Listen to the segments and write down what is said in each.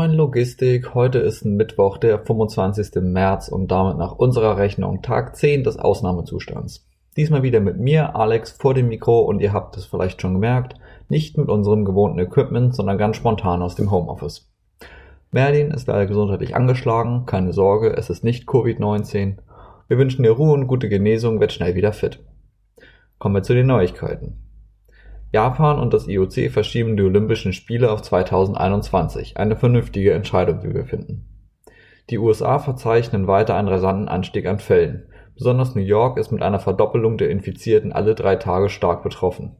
moin Logistik. Heute ist Mittwoch, der 25. März und damit nach unserer Rechnung Tag 10 des Ausnahmezustands. Diesmal wieder mit mir, Alex, vor dem Mikro und ihr habt es vielleicht schon gemerkt, nicht mit unserem gewohnten Equipment, sondern ganz spontan aus dem Homeoffice. Merlin ist leider gesundheitlich angeschlagen, keine Sorge, es ist nicht Covid-19. Wir wünschen dir Ruhe und gute Genesung, wird schnell wieder fit. Kommen wir zu den Neuigkeiten. Japan und das IOC verschieben die Olympischen Spiele auf 2021, eine vernünftige Entscheidung, wie wir finden. Die USA verzeichnen weiter einen rasanten Anstieg an Fällen. Besonders New York ist mit einer Verdoppelung der Infizierten alle drei Tage stark betroffen.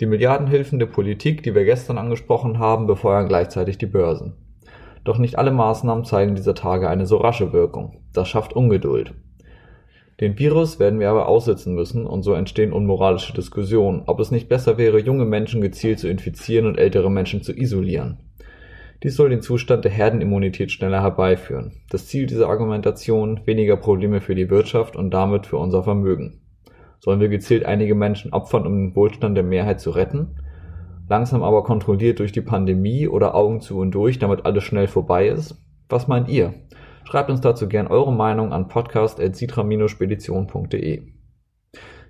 Die Milliardenhilfen der Politik, die wir gestern angesprochen haben, befeuern gleichzeitig die Börsen. Doch nicht alle Maßnahmen zeigen dieser Tage eine so rasche Wirkung. Das schafft Ungeduld. Den Virus werden wir aber aussitzen müssen und so entstehen unmoralische Diskussionen, ob es nicht besser wäre, junge Menschen gezielt zu infizieren und ältere Menschen zu isolieren. Dies soll den Zustand der Herdenimmunität schneller herbeiführen. Das Ziel dieser Argumentation weniger Probleme für die Wirtschaft und damit für unser Vermögen. Sollen wir gezielt einige Menschen opfern, um den Wohlstand der Mehrheit zu retten? Langsam aber kontrolliert durch die Pandemie oder Augen zu und durch, damit alles schnell vorbei ist? Was meint ihr? Schreibt uns dazu gern eure Meinung an podcast.citra-spedition.de.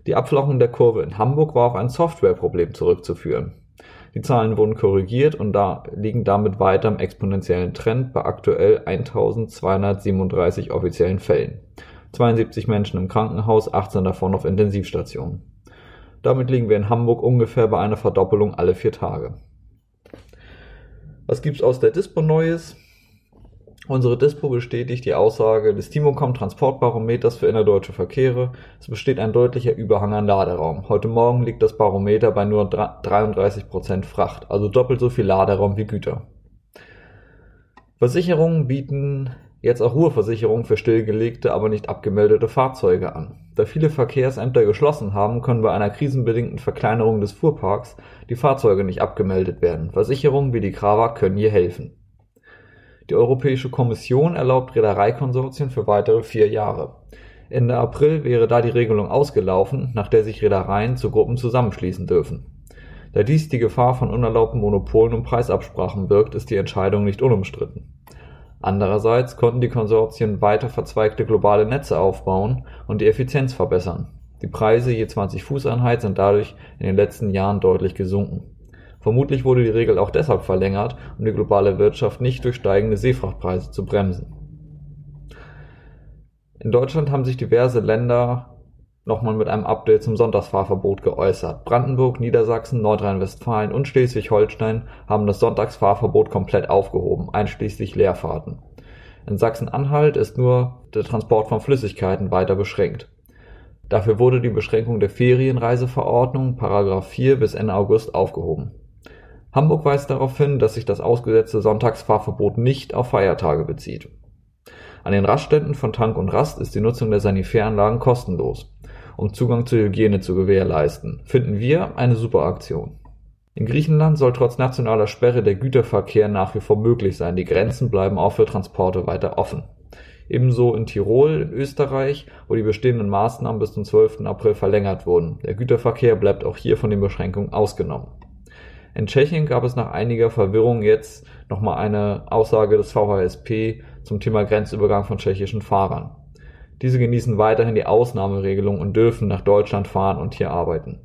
Die Abflachung der Kurve in Hamburg war auf ein Softwareproblem zurückzuführen. Die Zahlen wurden korrigiert und da liegen damit weiter im exponentiellen Trend bei aktuell 1237 offiziellen Fällen. 72 Menschen im Krankenhaus, 18 davon auf Intensivstationen. Damit liegen wir in Hamburg ungefähr bei einer Verdoppelung alle vier Tage. Was gibt's aus der Dispo Neues? Unsere Dispo bestätigt die Aussage des Timocom Transportbarometers für innerdeutsche Verkehre. Es besteht ein deutlicher Überhang an Laderaum. Heute Morgen liegt das Barometer bei nur 33% Fracht, also doppelt so viel Laderaum wie Güter. Versicherungen bieten jetzt auch Ruheversicherungen für stillgelegte, aber nicht abgemeldete Fahrzeuge an. Da viele Verkehrsämter geschlossen haben, können bei einer krisenbedingten Verkleinerung des Fuhrparks die Fahrzeuge nicht abgemeldet werden. Versicherungen wie die Krava können hier helfen. Die Europäische Kommission erlaubt Reedereikonsortien für weitere vier Jahre. Ende April wäre da die Regelung ausgelaufen, nach der sich Reedereien zu Gruppen zusammenschließen dürfen. Da dies die Gefahr von unerlaubten Monopolen und Preisabsprachen birgt, ist die Entscheidung nicht unumstritten. Andererseits konnten die Konsortien weiter verzweigte globale Netze aufbauen und die Effizienz verbessern. Die Preise je 20 Fußeinheit sind dadurch in den letzten Jahren deutlich gesunken. Vermutlich wurde die Regel auch deshalb verlängert, um die globale Wirtschaft nicht durch steigende Seefrachtpreise zu bremsen. In Deutschland haben sich diverse Länder nochmal mit einem Update zum Sonntagsfahrverbot geäußert. Brandenburg, Niedersachsen, Nordrhein-Westfalen und Schleswig-Holstein haben das Sonntagsfahrverbot komplett aufgehoben, einschließlich Leerfahrten. In Sachsen-Anhalt ist nur der Transport von Flüssigkeiten weiter beschränkt. Dafür wurde die Beschränkung der Ferienreiseverordnung Paragraph 4 bis Ende August aufgehoben. Hamburg weist darauf hin, dass sich das ausgesetzte Sonntagsfahrverbot nicht auf Feiertage bezieht. An den Raststätten von Tank und Rast ist die Nutzung der Sanitäranlagen kostenlos. Um Zugang zur Hygiene zu gewährleisten, finden wir eine super Aktion. In Griechenland soll trotz nationaler Sperre der Güterverkehr nach wie vor möglich sein. Die Grenzen bleiben auch für Transporte weiter offen. Ebenso in Tirol, in Österreich, wo die bestehenden Maßnahmen bis zum 12. April verlängert wurden. Der Güterverkehr bleibt auch hier von den Beschränkungen ausgenommen. In Tschechien gab es nach einiger Verwirrung jetzt nochmal eine Aussage des VHSP zum Thema Grenzübergang von tschechischen Fahrern. Diese genießen weiterhin die Ausnahmeregelung und dürfen nach Deutschland fahren und hier arbeiten.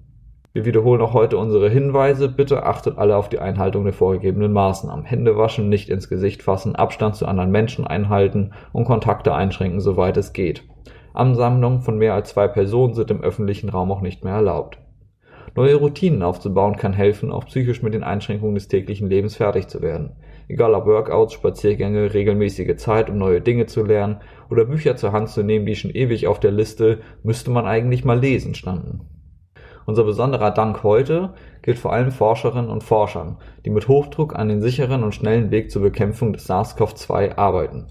Wir wiederholen auch heute unsere Hinweise. Bitte achtet alle auf die Einhaltung der vorgegebenen Maßnahmen. Hände waschen, nicht ins Gesicht fassen, Abstand zu anderen Menschen einhalten und Kontakte einschränken, soweit es geht. Ansammlungen von mehr als zwei Personen sind im öffentlichen Raum auch nicht mehr erlaubt. Neue Routinen aufzubauen kann helfen, auch psychisch mit den Einschränkungen des täglichen Lebens fertig zu werden. Egal ob Workouts, Spaziergänge, regelmäßige Zeit, um neue Dinge zu lernen oder Bücher zur Hand zu nehmen, die schon ewig auf der Liste müsste man eigentlich mal lesen standen. Unser besonderer Dank heute gilt vor allem Forscherinnen und Forschern, die mit Hochdruck an den sicheren und schnellen Weg zur Bekämpfung des SARS-CoV-2 arbeiten.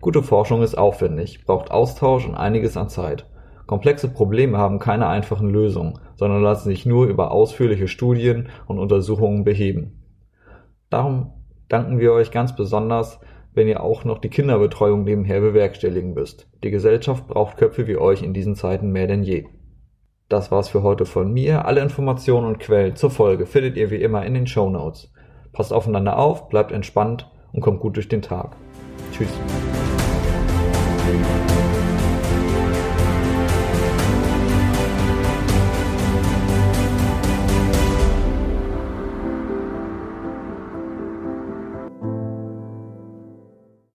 Gute Forschung ist aufwendig, braucht Austausch und einiges an Zeit. Komplexe Probleme haben keine einfachen Lösungen, sondern lassen sich nur über ausführliche Studien und Untersuchungen beheben. Darum danken wir euch ganz besonders, wenn ihr auch noch die Kinderbetreuung nebenher bewerkstelligen müsst. Die Gesellschaft braucht Köpfe wie euch in diesen Zeiten mehr denn je. Das war's für heute von mir. Alle Informationen und Quellen zur Folge findet ihr wie immer in den Show Notes. Passt aufeinander auf, bleibt entspannt und kommt gut durch den Tag. Tschüss.